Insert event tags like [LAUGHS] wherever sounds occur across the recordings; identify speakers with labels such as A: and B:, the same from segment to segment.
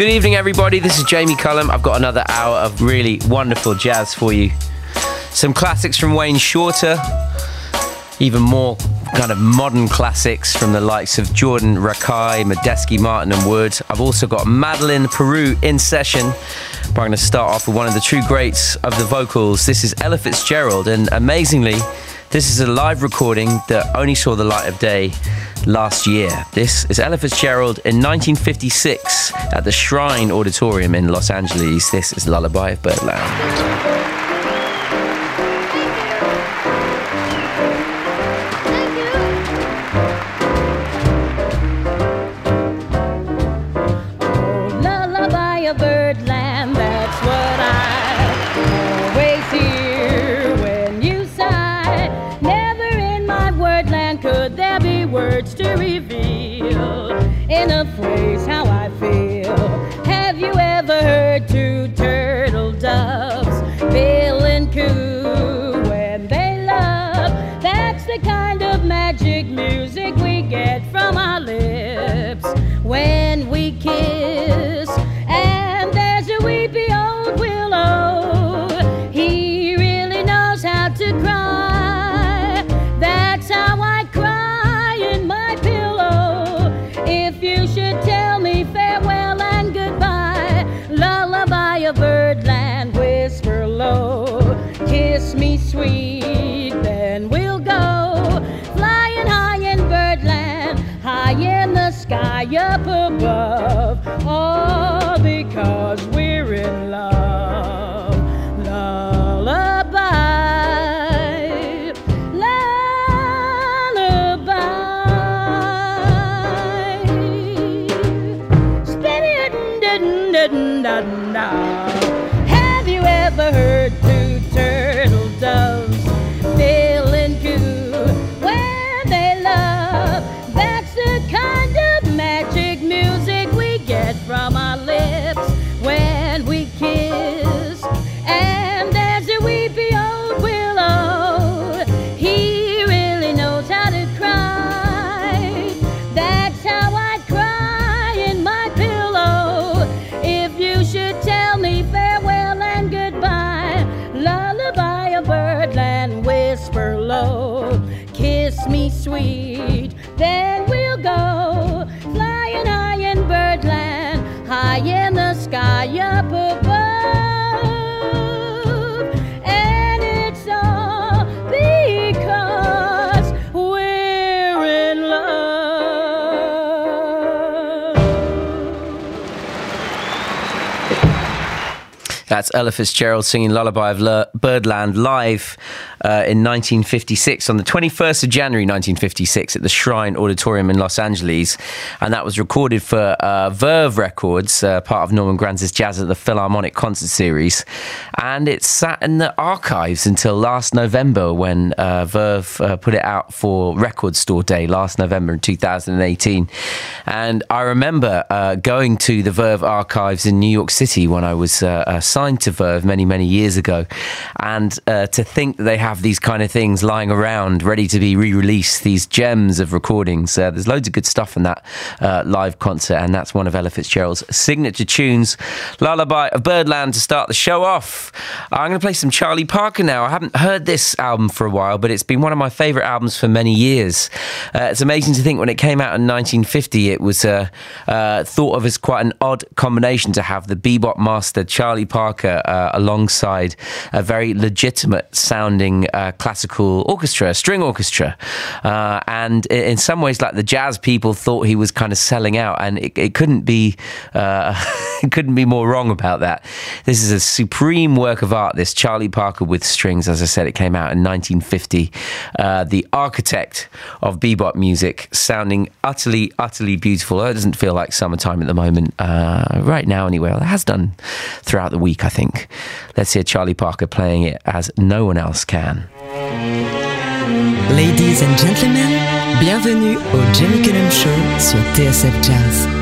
A: Good evening, everybody. This is Jamie Cullum. I've got another hour of really wonderful jazz for you. Some classics from Wayne Shorter, even more kind of modern classics from the likes of Jordan Rakei, Medeski, Martin, and Wood. I've also got Madeleine Peyroux in session. But I'm going to start off with one of the true greats of the vocals. This is Ella Fitzgerald, and amazingly, this is a live recording that only saw the light of day last year. This is Ella Fitzgerald in 1956 at the Shrine Auditorium in Los Angeles. This is Lullaby of Birdland. That's Ella Fitzgerald singing Lullaby of Birdland live uh, in 1956 on the 21st of January 1956 at the Shrine Auditorium in Los Angeles, and that was recorded for uh, Verve Records, uh, part of Norman Granz's Jazz at the Philharmonic concert series, and it sat in the archives until last November when uh, Verve uh, put it out for Record Store Day last November in 2018, and I remember going to the Verve archives in New York City when I was signed to Verve many many years ago, and to think they had have these kind of things lying around ready to be re-released, these gems of recordings. Uh, there's loads of good stuff in that uh, live concert, and that's one of Ella Fitzgerald's signature tunes, Lullaby of Birdland, to start the show off. I'm going to play some Charlie Parker now. I haven't heard this album for a while, but it's been one of my favourite albums for many years. Uh, it's amazing to think when it came out in 1950, it was uh, uh, thought of as quite an odd combination to have the bebop master Charlie Parker uh, alongside a very legitimate sounding uh, classical orchestra, string orchestra. Uh, and in some ways, like the jazz people thought he was kind of selling out, and it, it couldn't be uh, [LAUGHS] it couldn't be more wrong about that. This is a supreme work of art. This Charlie Parker with strings, as I said, it came out in 1950. Uh, the architect of bebop music, sounding utterly, utterly beautiful. It doesn't feel like summertime at the moment, uh, right now anyway. Well, it has done throughout the week, I think. Let's hear Charlie Parker playing it as no one else can.
B: Ladies and gentlemen, bienvenue au Jamie Cullum Show sur TSF Jazz.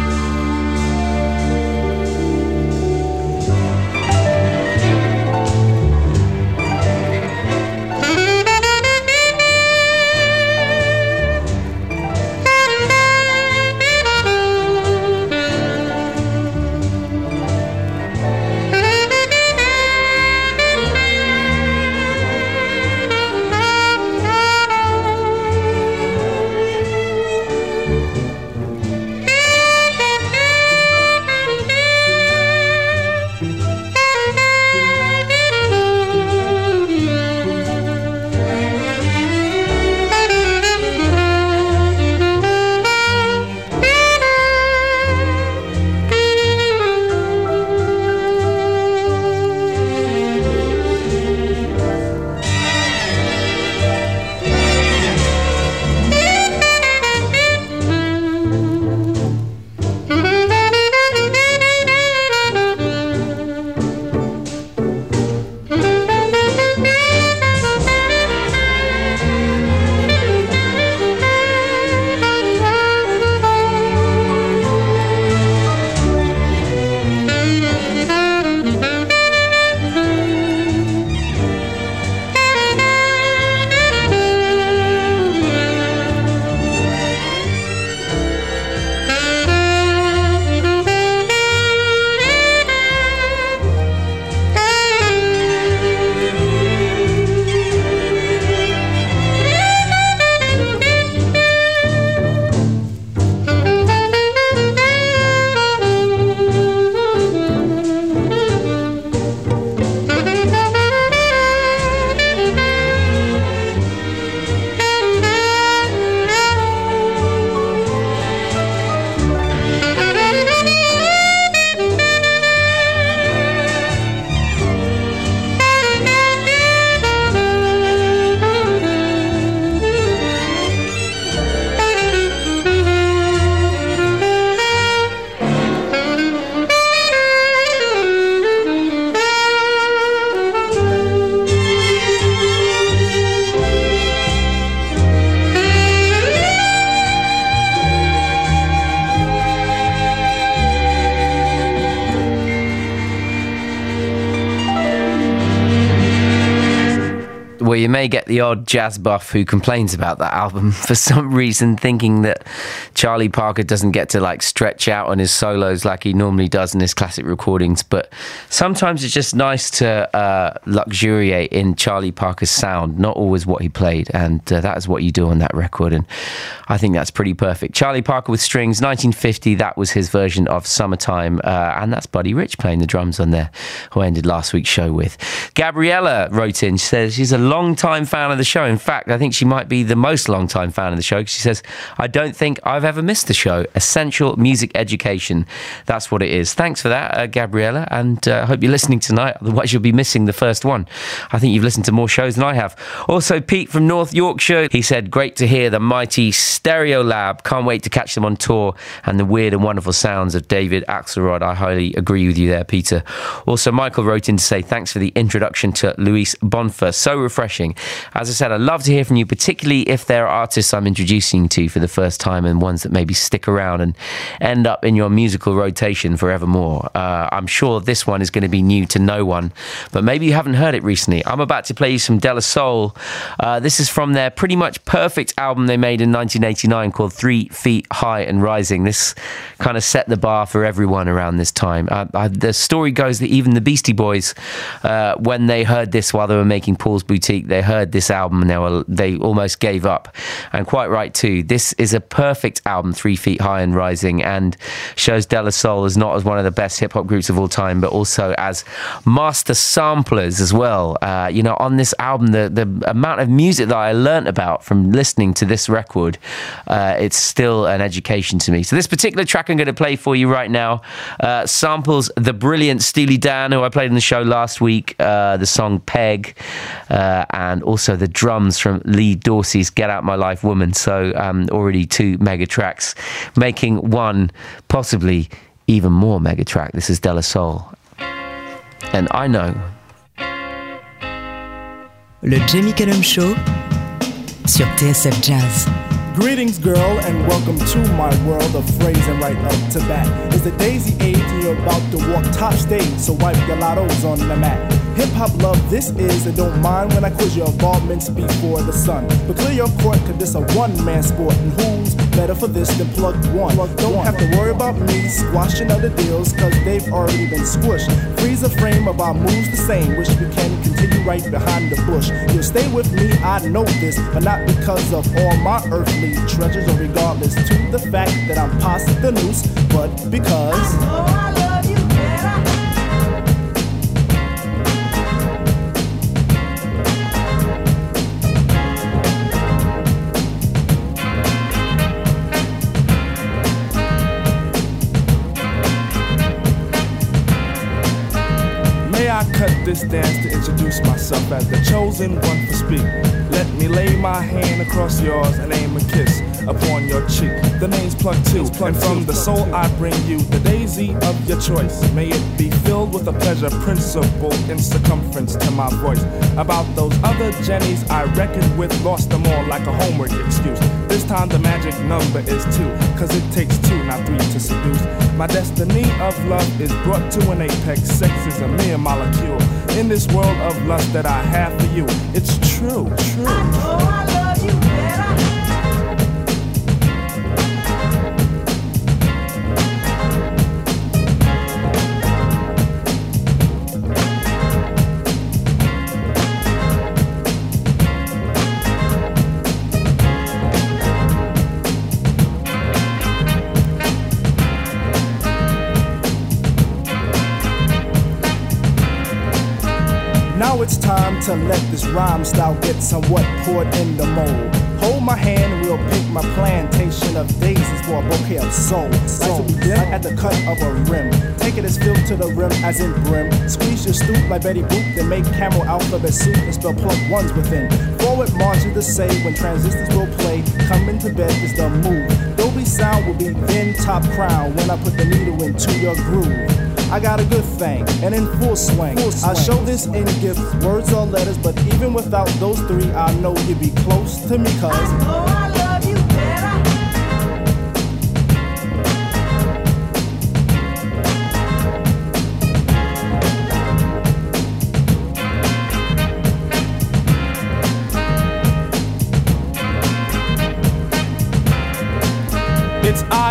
A: May get the odd jazz buff who complains about that album [LAUGHS] for some reason, thinking that Charlie Parker doesn't get to like stretch out on his solos like he normally does in his classic recordings. But sometimes it's just nice to uh, luxuriate in Charlie Parker's sound, not always what he played. And uh, that is what you do on that record. And I think that's pretty perfect. Charlie Parker with strings, 1950, that was his version of Summertime. Uh, and that's Buddy Rich playing the drums on there, who I ended last week's show with. Gabriella wrote in, she says she's a long time fan of the show. In fact, I think she might be the most long time fan of the show. Because she says, I don't think I've ever missed the show. Essential music education. That's what it is. Thanks for that, uh, Gabriella. And I uh, hope you're listening tonight. Otherwise, you'll be missing the first one. I think you've listened to more shows than I have. Also, Pete from North Yorkshire, he said, Great to hear the mighty Stereolab. Can't wait to catch them on tour and the weird and wonderful sounds of David Axelrod. I highly agree with you there, Peter. Also, Michael wrote in to say, Thanks for the introduction to Luiz Bonfá. So refreshing. As I said, I'd love to hear from you, particularly if there are artists I'm introducing to for the first time and ones that maybe stick around and end up in your musical rotation forevermore. Uh, I'm sure this one is going to be new to no one, but maybe you haven't heard it recently. I'm about to play you some De La Soul. Uh, this is from their pretty much perfect album they made in 1989 called Three Feet High and Rising. This kind of set the bar for everyone around this time. Uh, uh the story goes that even the Beastie Boys, uh, when they heard this while they were making Paul's Boutique, they heard this album and they, were, they almost gave up. And quite right too. This is a perfect album, Three Feet High and Rising, and shows De La Soul as not as one of the best hip hop groups of all time, but also as master samplers as well. Uh, you know, on this album, the, the amount of music that I learnt about from listening to this record, uh, it's still an education to me. So, this particular track I'm going to play for you right now uh, samples the brilliant Steely Dan, who I played in the show last week, uh, the song Peg, uh, and also the drums from Lee Dorsey's Get Out My Life Woman. So, um, already two mega tracks, making one possibly even more mega track. This is De La Soul. And I know.
B: Le Jamie Cullum Show sur TSF Jazz.
C: Greetings, girl, and welcome to my world of phrasing right up to bat. It's the daisy age, and you're about to walk top stage, so wipe your lottos on the mat. Hip hop love this is, and don't mind when I quiz your involvements before the sun. But clear your court, cause this a one man sport, and who's better for this than plug one? Plug don't one. have to worry about me squashing other deals, cause they've already been squished. Freeze a frame of our moves the same, wish we can continue right behind the bush. You'll stay with me, I know this, but not because of all my earthly treasures, or regardless to the fact that I'm past the noose, but because. Introduce myself as the chosen one to speak. Let me lay my hand across yours and aim a kiss upon your cheek. The name's Plug Two, and from the soul I bring you the daisy of your choice. May it be filled with a pleasure principle in circumference to my voice. About those other Jennies I reckoned with, lost them all like a homework excuse. This time the magic number is two, cause it takes two, not three to seduce. My destiny of love is brought to an apex. Sex is a mere molecule. In this world of lust that I have for you, it's true, true. To let this rhyme style get somewhat poured in the mold. Hold my hand we'll pick my plantation of daisies for a bouquet of soul. Soul, at the cut of a rim. Take it as filled to the rim as in brim. Squeeze your stoop like Betty Boop, then make camel alphabet soup and spell plug ones within. Forward march is the say when transistors will play. Coming to bed is the move. Dolby sound will be then top crown when I put the needle into your groove. I got a good thing, and in full swing. full swing. I show this in gifts, words or letters, but even without those three, I know you'd be close to me, cuz.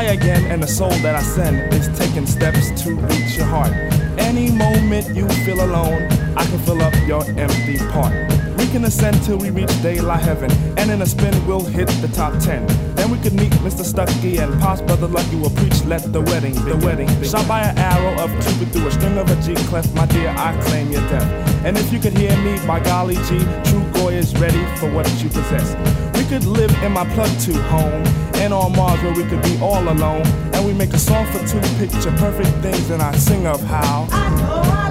D: And the soul that I send is taking steps to reach your heart. Any moment you feel alone, I can fill up your empty part. We can ascend till we reach daylight heaven, and in a spin we'll hit the top ten. Then we could meet Mr. Stucky and Pops Brother Lucky will preach. Let the wedding, the wedding, shot by an arrow of Cupid through a string of a G clef. My dear, I claim your death. And if you could hear me, by golly G, True Goy is ready for what you possess. Could live in my plug to home, and on Mars where we could be all alone. And we make a song for two picture perfect things, and I sing of how.
E: I know I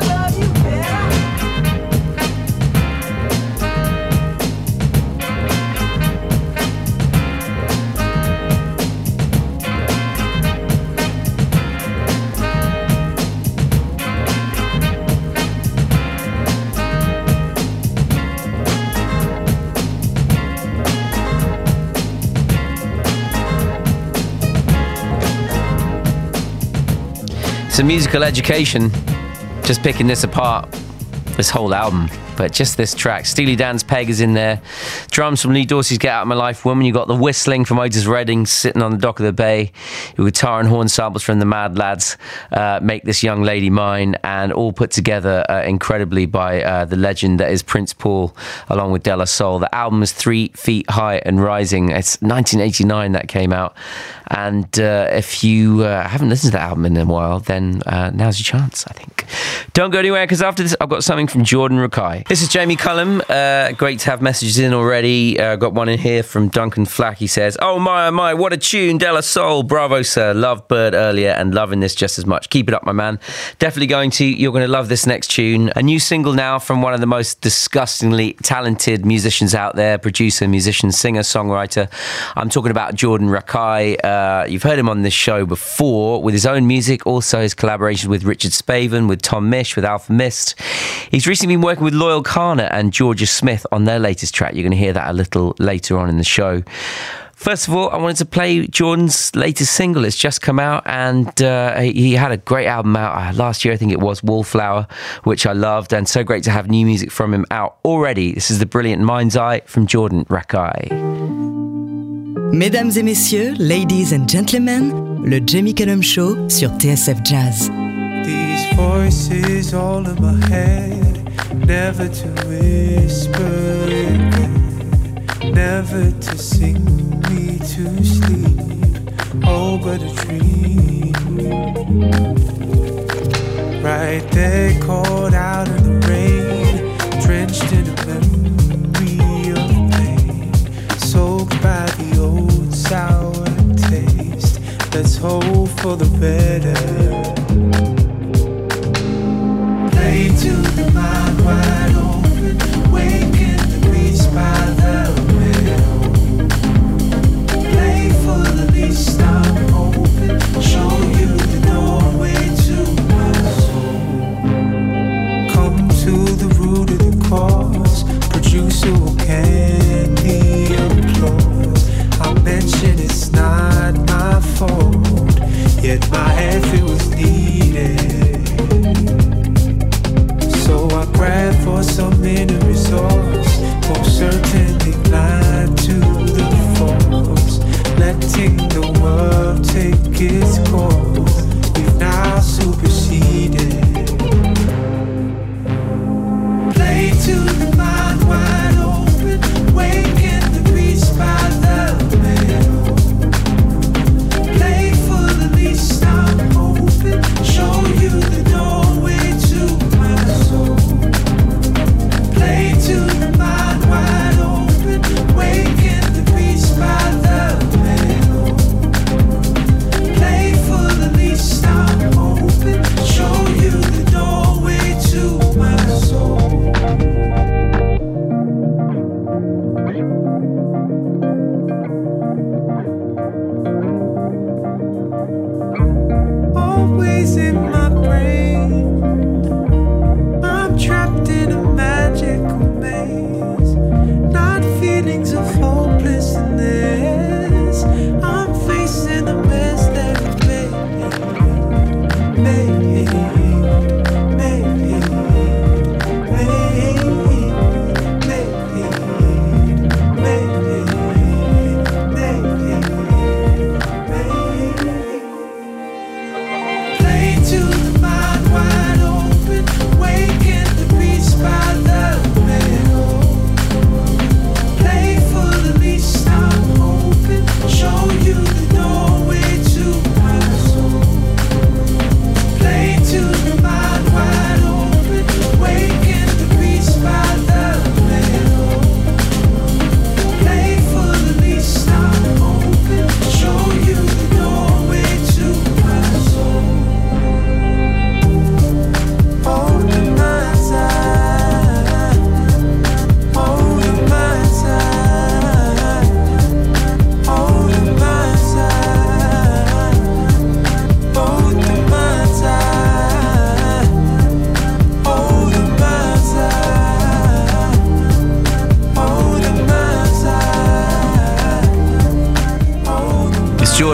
A: musical education. Just picking this apart, this whole album. But just this track, Steely Dan's Peg is in there. Drums from Lee Dorsey's Get Out of My Life Woman. You got the whistling from Otis Redding sitting on the dock of the bay. Your guitar and horn samples from the Mad Lads uh, make this young lady mine, and all put together uh, incredibly by uh, the legend that is Prince Paul, along with De La Soul. The album is three feet high and rising. It's 1989 that came out, and uh, if you uh, haven't listened to that album in a while, then uh, now's your chance. I think. Don't go anywhere because after this, I've got something from Jordan Rakei. This is Jamie Cullum. Uh, great to have messages in already. Uh, got one in here from Duncan Flack. He says, Oh my, oh my, what a tune, De La Soul. Bravo, sir. Love Bird earlier and loving this just as much. Keep it up, my man. Definitely going to. You're going to love this next tune. A new single now from one of the most disgustingly talented musicians out there producer, musician, singer, songwriter. I'm talking about Jordan Rakei. Uh, you've heard him on this show before with his own music, also his collaboration with Richard Spaven, with Tom Misch, with Alfa Mist. He's recently been working with Loyle Carner and Georgia Smith on their latest track. You're going to hear that a little later on in the show. First of all, I wanted to play Jordan's latest single. It's just come out, and uh, he had a great album out uh, last year. I think it was Wallflower, which I loved, and so great to have new music from him out already. This is the brilliant Mind's Eye from Jordan Rakei.
B: Mesdames et messieurs, ladies and gentlemen, le Jamie Cullum Show sur TSF Jazz.
F: These voices all in my head, never to whisper again, never to sing me to sleep. Oh, but a dream. Right there, caught out in the rain, drenched in a memory of pain, soaked by the old sour taste. Let's hope for the better. Play to the mind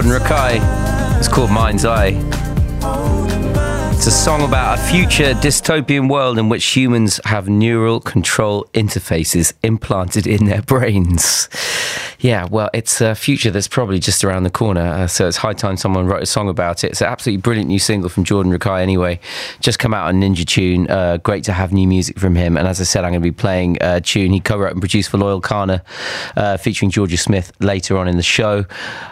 A: Rakei. It's called Mind's Eye. It's a song about a future dystopian world in which humans have neural control interfaces implanted in their brains. Yeah, well, it's a future that's probably just around the corner, uh, so it's high time someone wrote a song about it. It's an absolutely brilliant new single from Jordan Rakei, anyway. Just come out on Ninja Tune. Uh, great to have new music from him. And as I said, I'm going to be playing a tune he co wrote and produced for Loyle Carner, uh, featuring Georgia Smith later on in the show.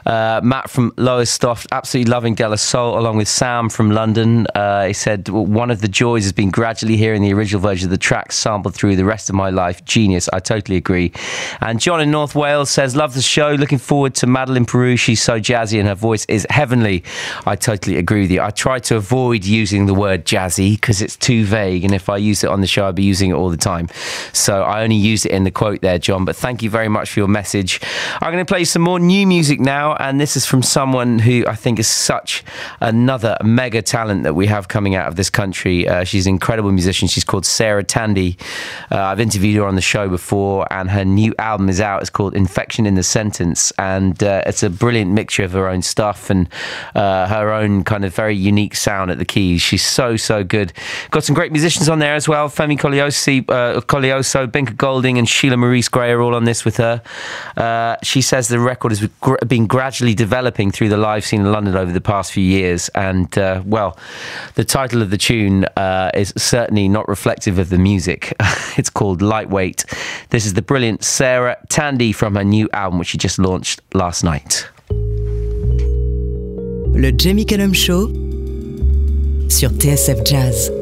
A: Uh, Matt from Lowestoft, absolutely loving De La Soul, along with Sam from London. Uh, he said, One of the joys has been gradually hearing the original version of the track sampled through the rest of my life. Genius. I totally agree. And John in North Wales says, Love the show. Looking forward to Madeleine Peyroux. She's so jazzy and her voice is heavenly. I totally agree with you. I try to avoid using the word jazzy because it's too vague. And if I use it on the show, I'd be using it all the time. So I only use it in the quote there, John. But thank you very much for your message. I'm going to play some more new music now. And this is from someone who I think is such another mega talent that we have coming out of this country. Uh, she's an incredible musician. She's called Sarah Tandy. Uh, I've interviewed her on the show before, and her new album is out. It's called Infection in the sentence, and uh, it's a brilliant mixture of her own stuff and uh, her own kind of very unique sound at the keys. She's so so good. Got some great musicians on there as well. Femi Coliosi, uh, Koleoso, Binker Golding, and Sheila Maurice-Grey are all on this with her. Uh, she says the record has been gradually developing through the live scene in London over the past few years, and uh, well, the title of the tune uh, is certainly not reflective of the music. [LAUGHS] it's called Lightweight. This is the brilliant Sarah Tandy from her new album, which she just launched last night.
B: Le Jamie Cullum Show sur TSF Jazz.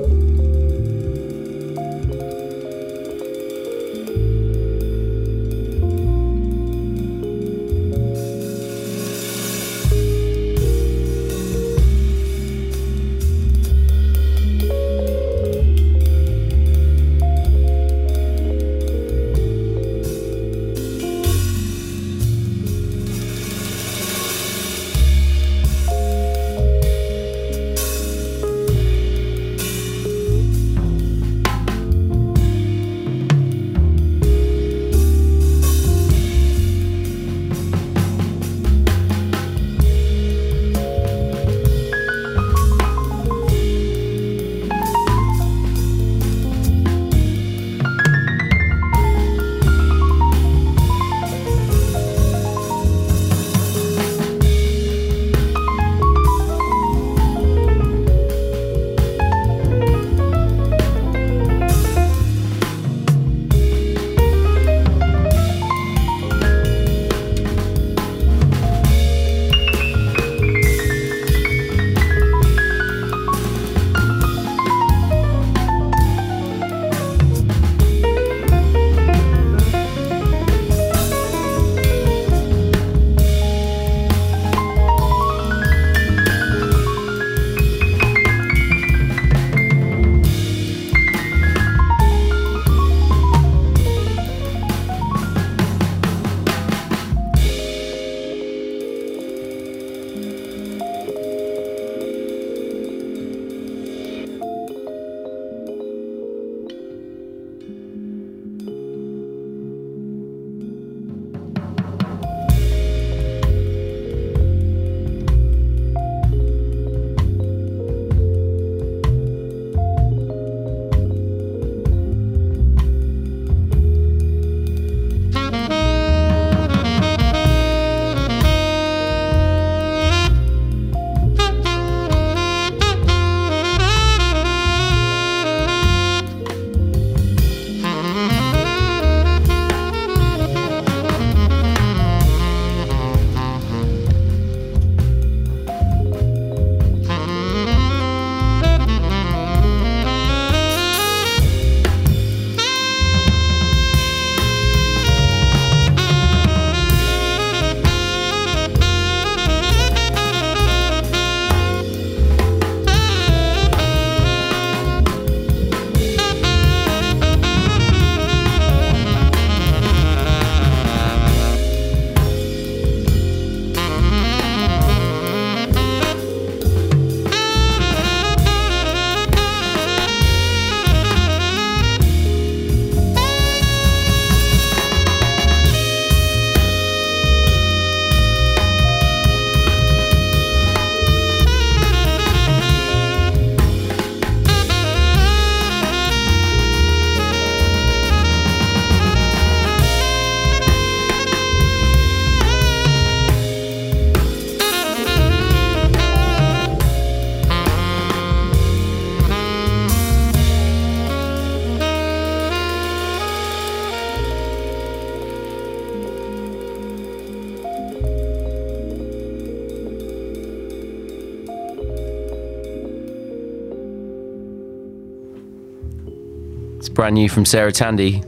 A: Brand new from Sarah Tandy.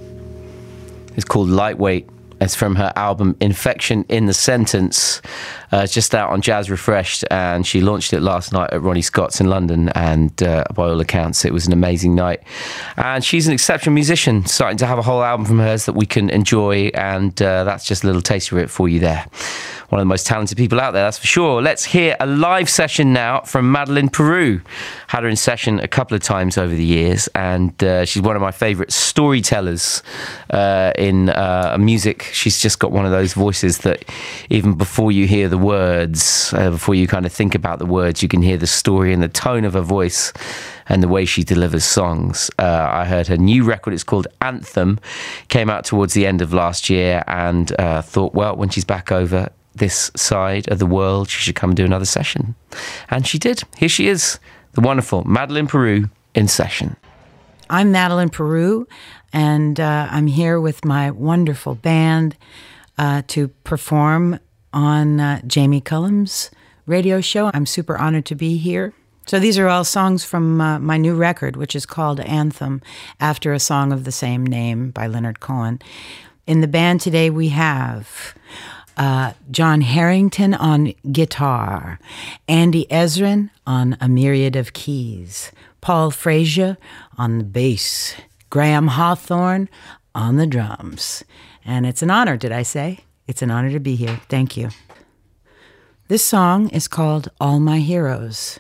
A: It's called Lightweight. It's from her album Infection in the Sentence. Uh, it's just out on Jazz Refreshed, and she launched it last night at Ronnie Scott's in London. And uh, by all accounts, it was an amazing night. And she's an exceptional musician, starting to have a whole album from hers that we can enjoy. And uh, that's just a little taste of it for you there. One of the most talented people out there, that's for sure. Let's hear a live session now from Madeleine Peyroux. Had her in session a couple of times over the years, and uh, she's one of my favourite storytellers uh, in uh, music. She's just got one of those voices that even before you hear the words, uh, before you kind of think about the words, you can hear the story and the tone of her voice and the way she delivers songs. Uh, I heard her new record, it's called Anthem, came out towards the end of last year, and uh, thought, well, when she's back over this side of the world, she should come and do another session. And she did. Here she is, the wonderful Madeleine Peyroux in session.
G: I'm Madeleine Peyroux, and uh, I'm here with my wonderful band uh, to perform on uh, Jamie Cullum's radio show. I'm super honored to be here. So these are all songs from uh, my new record, which is called Anthem, after a song of the same name by Leonard Cohen. In the band today, we have uh, Jon Herington on guitar, Andy Ezrin on a myriad of keys, Paul Frazier on the bass, Graham Hawthorne on the drums. And it's an honor, did I say? It's an honor to be here. Thank you. This song is called All My Heroes.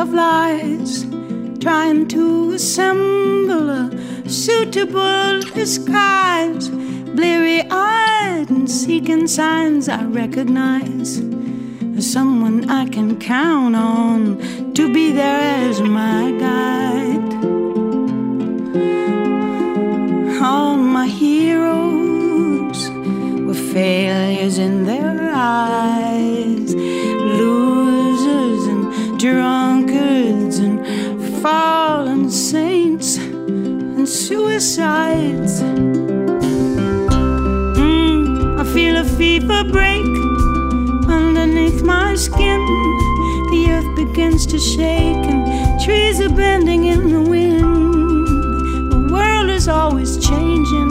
G: Of lies, trying to assemble a suitable disguise. Bleary eyed and seeking signs I recognize someone I can count on to be there as my guide. All my heroes were failures in their eyes, losers and drunkards suicides. Mm, I feel a fever break underneath my skin. The earth begins to shake and trees are bending in the wind. The world is always changing,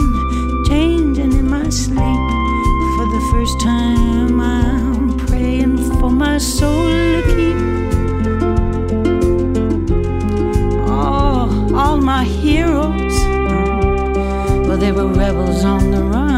G: changing in my sleep. For the first time, I'm praying for my soul to keep. Oh, all my heroes, on the run.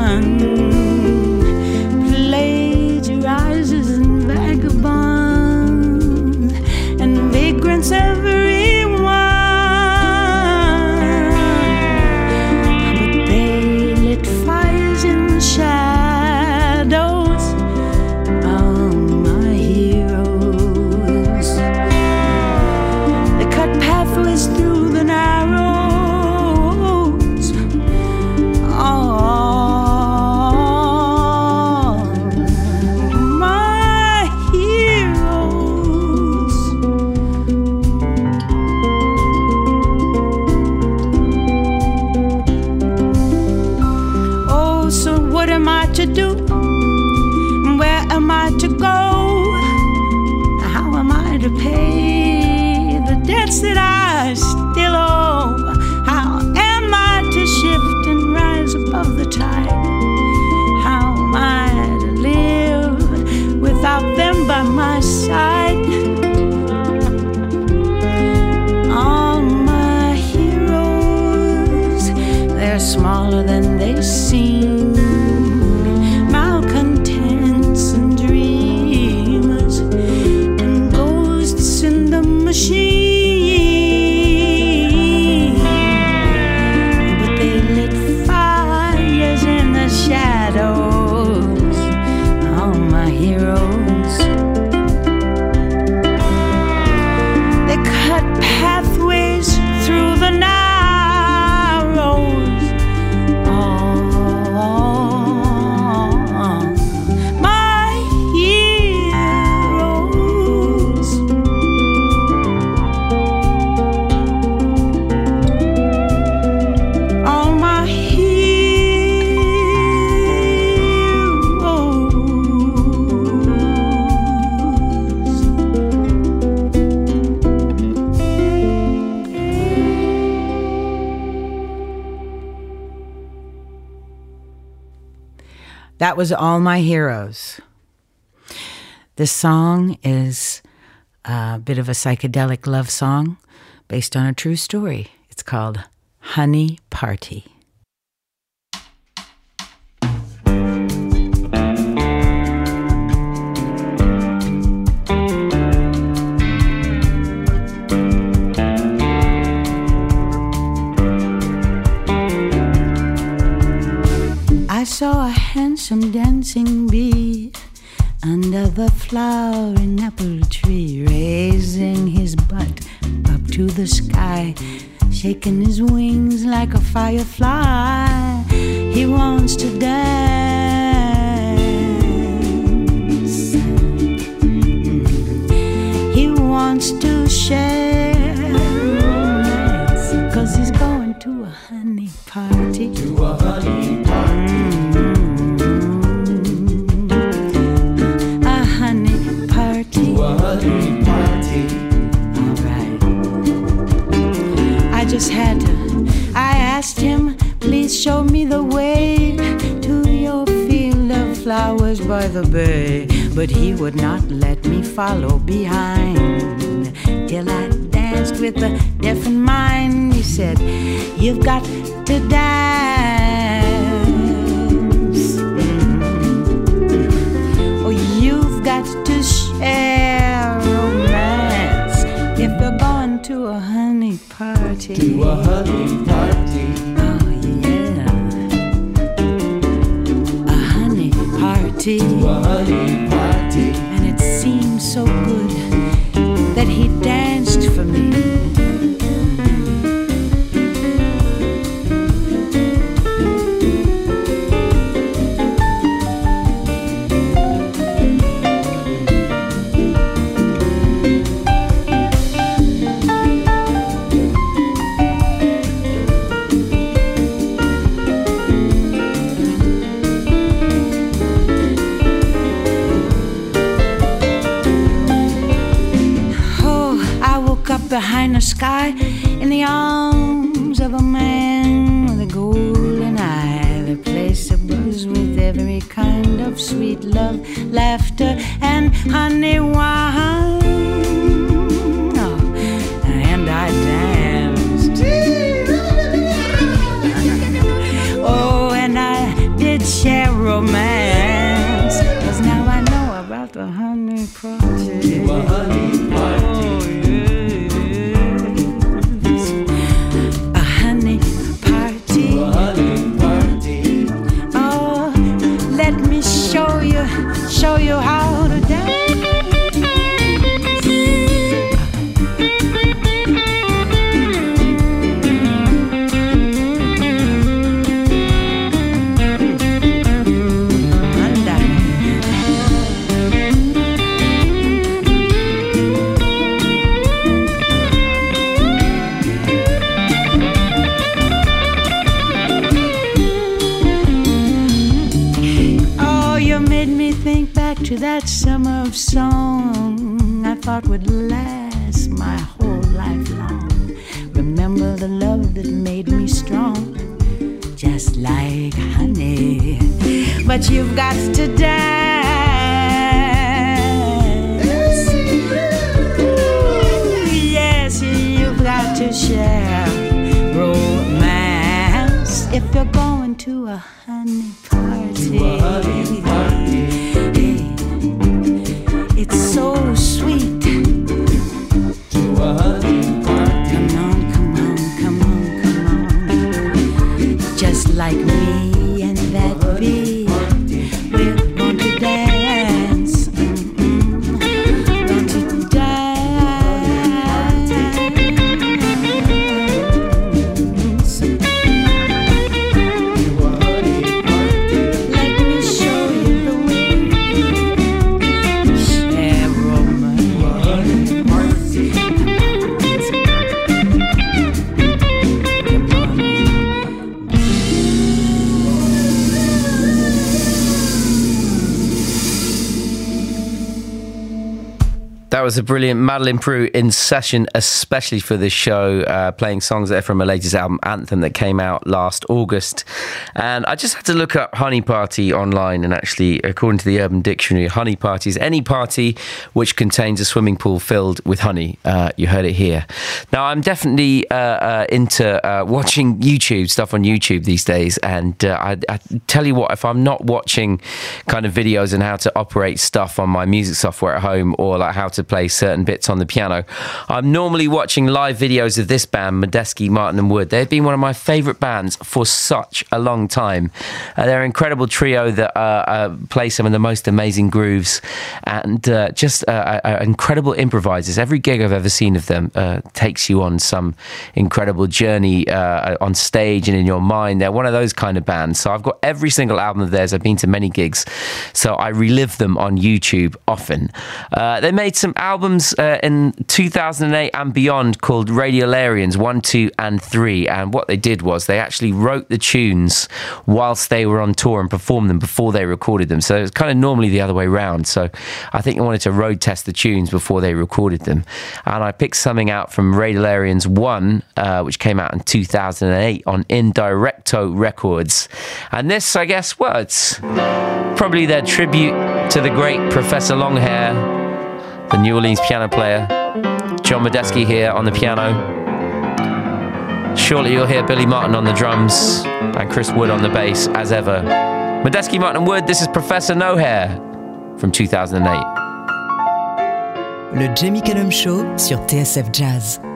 G: That was All My Heroes. This song is a bit of a psychedelic love song based on a true story. It's called Honey Party. The flowering apple tree, raising his butt up to the sky, shaking his wings like a firefly. He wants to dance. By the bay. But he would not let me follow behind till I danced with a different mind. He said, You've got to dance. Oh, you've got to share romance if you're going to a honey party. To a honey party. Party. To But you've got to dance. Yes, you've got to share romance if you're going to a honey party. It's That
A: was a brilliant Madeleine Peyroux in session, especially for this show, uh, playing songs from her latest album, Anthem, that came out last August. And I just had to look up Honey Party online, and actually, according to the Urban Dictionary, Honey Party is any party which contains a swimming pool filled with honey. Uh, you heard it here. Now, I'm definitely uh, uh into uh, watching YouTube, stuff on YouTube these days. And uh, I, I tell you what, if I'm not watching kind of videos on how to operate stuff on my music software at home or like how to play certain bits on the piano. I'm normally watching live videos of this band, Medeski, Martin and Wood. They've been one of my favourite bands for such a long time. Uh, they're an incredible trio that uh, uh, play some of the most amazing grooves and uh, just uh, uh, incredible improvisers. Every gig I've ever seen of them takes you on some incredible journey on stage and in your mind. They're one of those kind of bands. So I've got every single album of theirs. I've been to many gigs, so I relive them on YouTube often. they made some albums uh, in 2008 and beyond called Radiolarians 1, 2, and 3. And what they did was they actually wrote the tunes whilst they were on tour and performed them before they recorded them. So it's kind of normally the other way around. So I think they wanted to road test the tunes before they recorded them. And I picked something out from Radiolarians 1, uh, which came out in 2008 on Indirecto Records. And this, I guess, well, it's probably their tribute to the great Professor Longhair the New Orleans piano player. John Medeski here on the piano. Shortly you'll hear Billy Martin on the drums and Chris Wood on the bass, as ever. Medeski, Martin Wood, this is Professor No Hair from 2008.
B: Le Jamie Cullum Show sur TSF Jazz.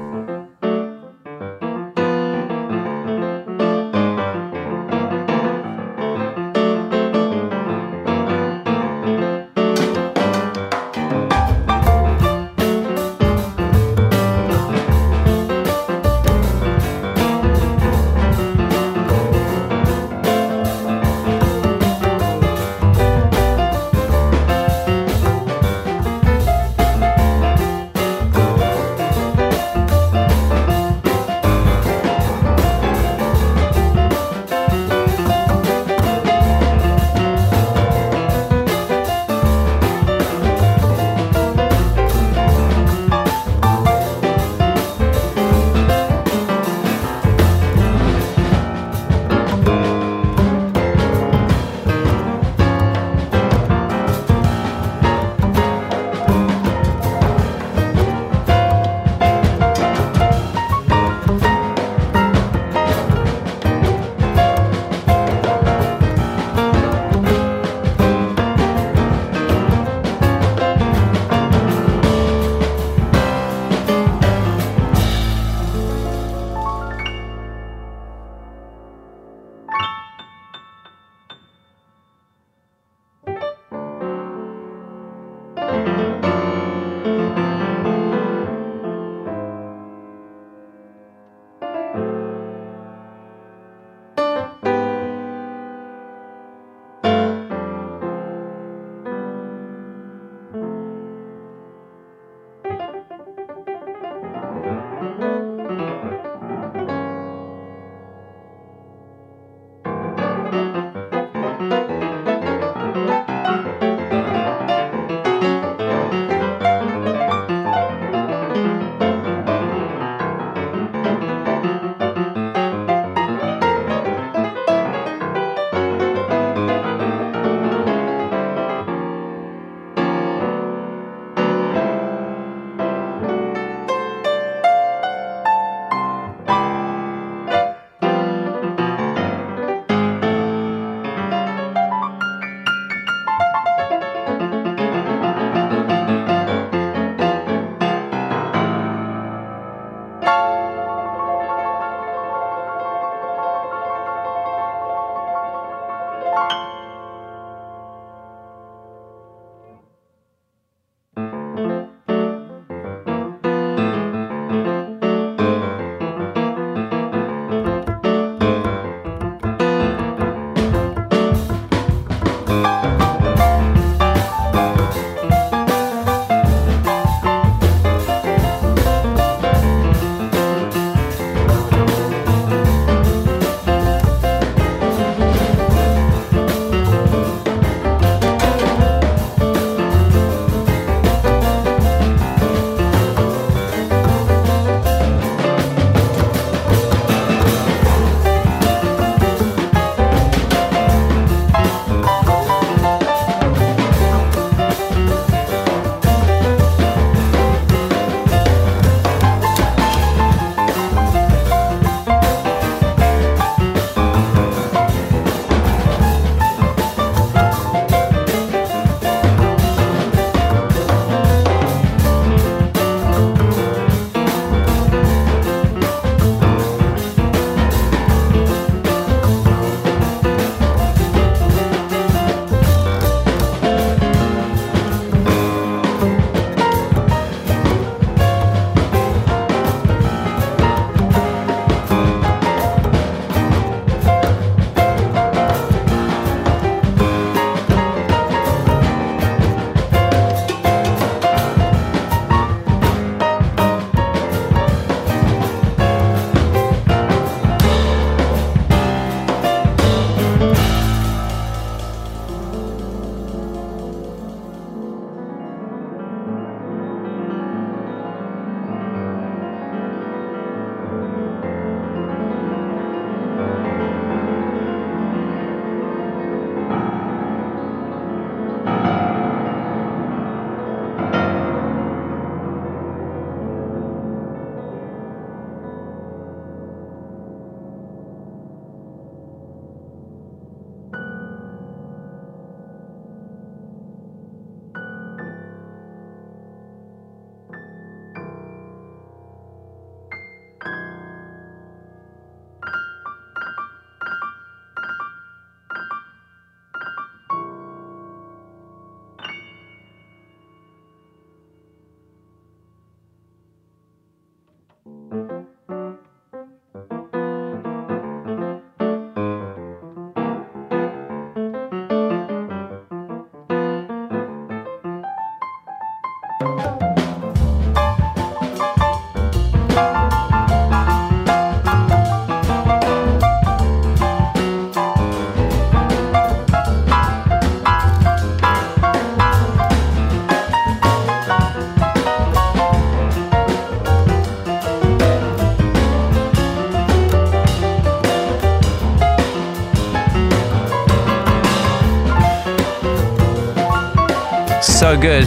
A: Good.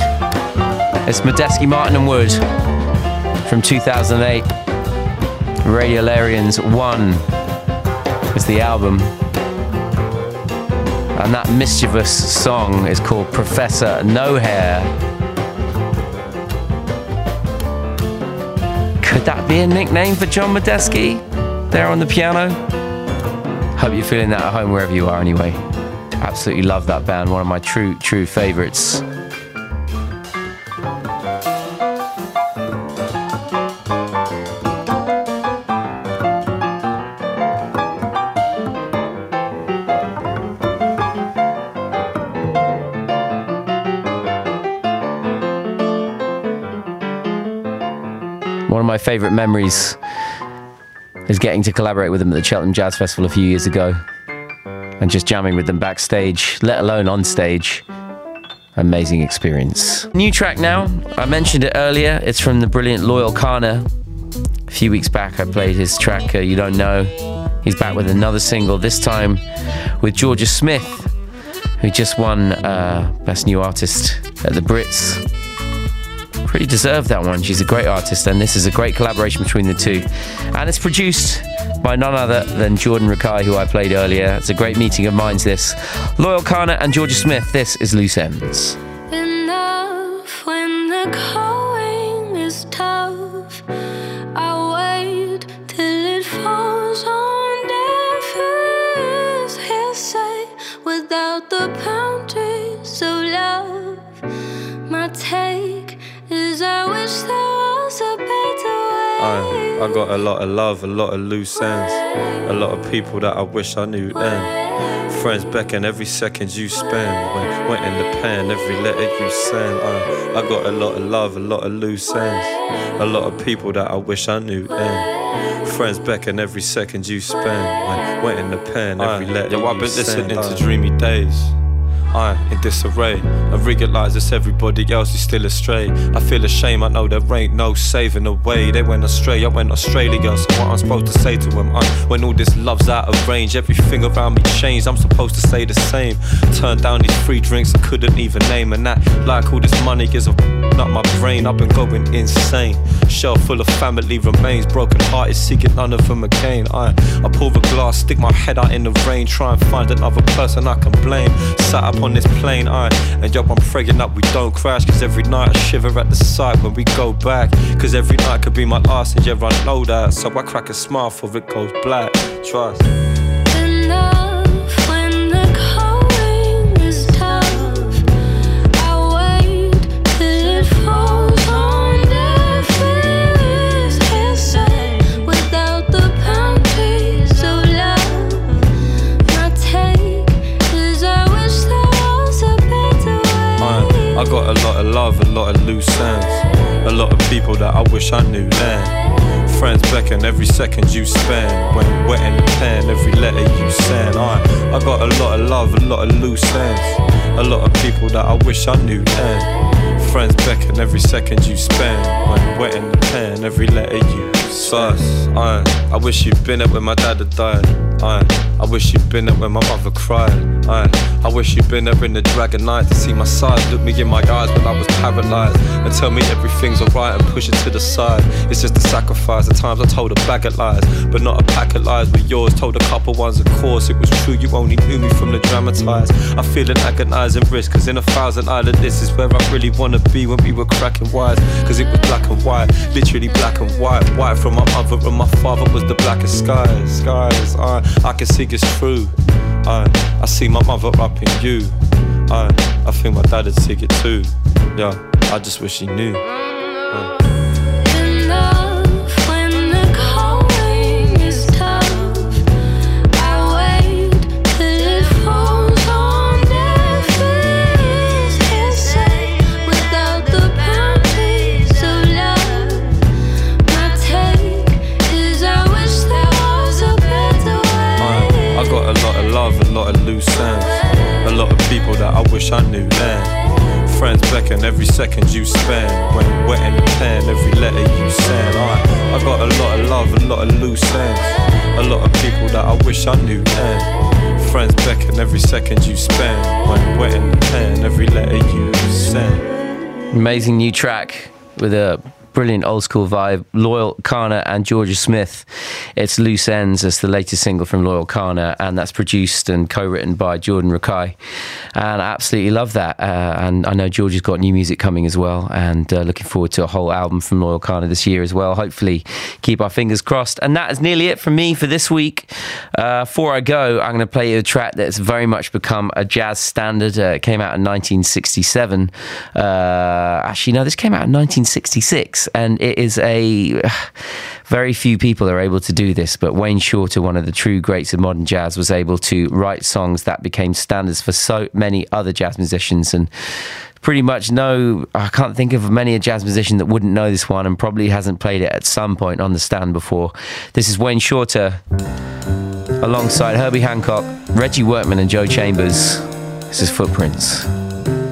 A: It's Medeski, Martin and Wood from 2008. Radiolarians 1 is the album. And that mischievous song is called Professor No Hair. Could that be a nickname for John Medeski there on the piano? Hope you're feeling that at home wherever you are anyway. Absolutely love that band, one of my true, true favorites. Favourite memories is getting to collaborate with them at the Cheltenham Jazz Festival a few years ago and just jamming with them backstage, let alone on stage. Amazing experience. New track now. I mentioned it earlier. It's from the brilliant Loyle Carner. A few weeks back, I played his track, uh, You Don't Know. He's back with another single, this time with Jorja Smith, who just won uh, Best New Artist at the Brits pretty deserved that one. She's a great artist, and this is a great collaboration between the two. And it's produced by none other than Jordan Rakei, who I played earlier. It's a great meeting of minds, this. Loyle Carner and Jorja Smith, this is Loose Ends.
H: Enough when the going I,
I: got a lot of love, a lot of loose ends, a lot of people that I wish I knew then. Friends beckon every second you spend. Went, went in the pen, every letter you send. I, I got a lot of love, a lot of loose ends, a lot of people that I wish I knew then. Friends beckon every second you spend. Went, went in the pen, every uh, letter
J: Yo, I've been listening to uh, dreamy days. I in disarray. I realise it's everybody else is still astray. I feel ashamed, I know there ain't no saving the way. They went astray, I went Australia. So what I'm supposed to say to them? I, when all this love's out of range, everything around me changed. I'm supposed to say the same. Turn down these free drinks I couldn't even name. And that, like all this money gives a up my brain. I've been going insane. Shell full of family remains. Broken hearted, seeking none of them again. I, I pour a glass, stick my head out in the rain. Try and find another person I can blame. Sat up on this mm. plane, I, and yo, I'm praying up we don't crash. Cause every night I shiver at the sight when we go back. Cause every night could be my last, and yeah, I know that. So I crack a smile for it goes black. Trust.
H: I,
I: got a lot of love, a lot of loose ends, a lot of people that I wish I knew then. Friends beckon every second you spend. When wet in the pen, every letter you send. I, I got a lot of love, a lot of loose ends, a lot of people that I wish I knew then. Friends beckon every second you spend. When wet in the pen, every letter you Sus, I, I wish you'd been there when my dad had died. I, I wish you'd been there when my mother cried. I, I wish you'd been there in the dragon night to see my side. Look me in my eyes when I was paralyzed and tell me everything's alright and push it to the side. It's just a sacrifice. At times I told a bag of lies, but not a pack of lies. But yours told a couple ones, of course. It was true, you only knew me from the dramatized. I feel an agonizing risk, cause in a thousand island, this is where I really wanna be when we were cracking wise. Cause it was black and white, literally black and white. White from my mother and my father was the blackest skies. Skies, I, I can see it's true. I, I see my mother up in you. I, I think my dad would see it too. Yeah, I just wish he knew.
H: Enough
I: beckon every second you spend. When wet in the pen, every letter you send. I, I got a lot of love, a lot of loose ends, a lot of people that I wish I knew then. Friends beckon every second you spend. When wetting the pen, every letter you send.
A: Amazing new track with a brilliant old school vibe. Loyle Carner and Jorja Smith. It's Loose Ends It's the latest single from Loyle Carner, and that's produced and co written by Jordan Rakei. And I absolutely love that. Uh, and I know Jorja's got new music coming as well, and uh, looking forward to a whole album from Loyle Carner this year as well. Hopefully, keep our fingers crossed. And that is nearly it from me for this week. Uh, before I go, I'm going to play you a track that's very much become a jazz standard. Uh, it came out in 1967. Uh, actually, no, this came out in 1966, and it is a. [SIGHS] Very few people are able to do this, but Wayne Shorter, one of the true greats of modern jazz, was able to write songs that became standards for so many other jazz musicians. And pretty much no, I can't think of many a jazz musician that wouldn't know this one and probably hasn't played it at some point on the stand before. This is Wayne Shorter alongside Herbie Hancock, Reggie Workman, and Joe Chambers. This is Footprints.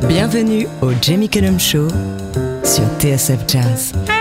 B: Bienvenue au Jamie Cullum Show sur TSF Jazz.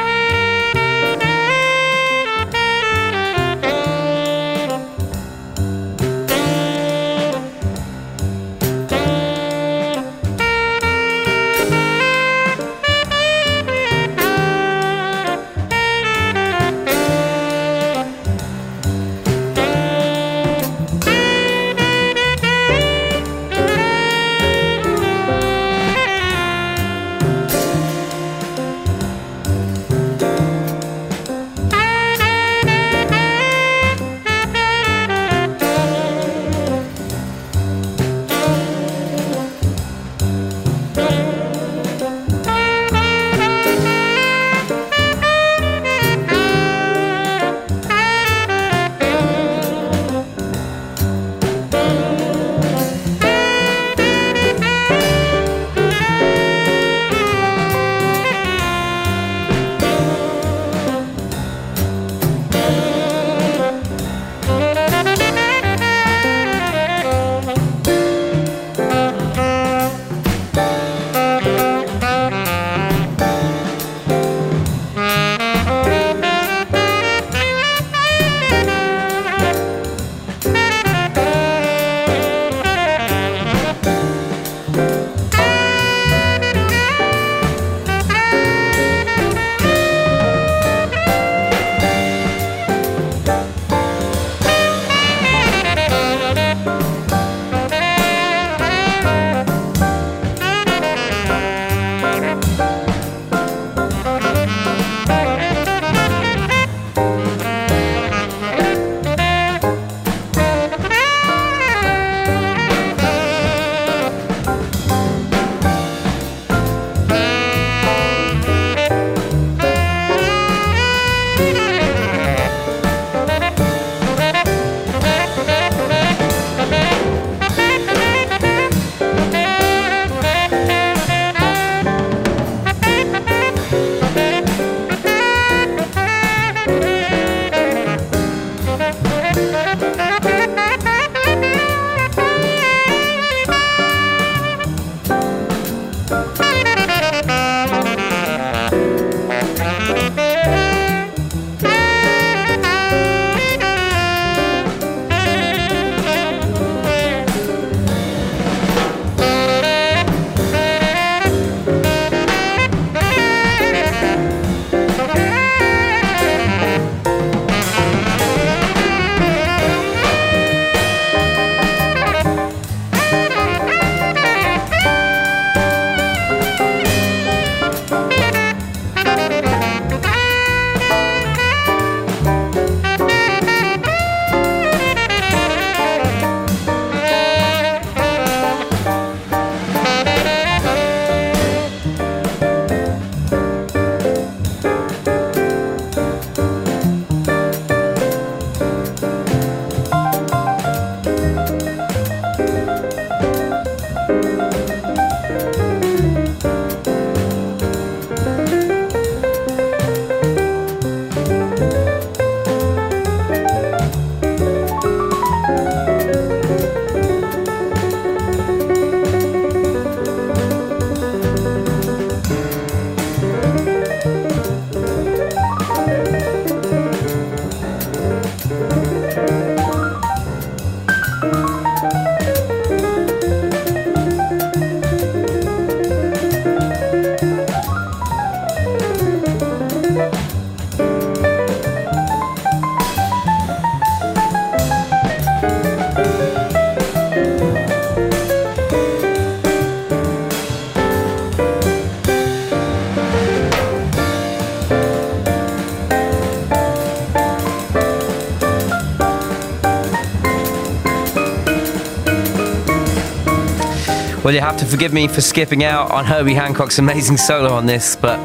A: Have to forgive me for skipping out on Herbie Hancock's amazing solo on this, but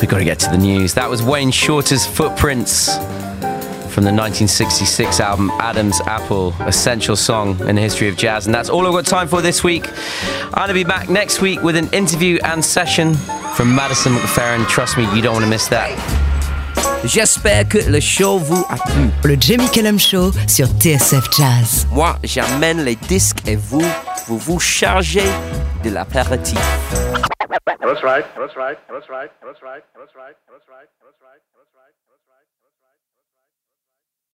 A: we've got to get to the news. That was Wayne Shorter's Footprints from the 1966 album Adam's Apple, essential song in the history of jazz. And that's all I've got time for this week. I'm going to be back next week with an interview and session from Madison McFerrin. Trust me, you don't want to miss that.
K: J'espère que le show vous a plu.
B: Le Jamie Cullum Show sur TSF Jazz.
K: Moi, j'amène les disques et vous, vous vous chargez de l'apéritif.
C: That's.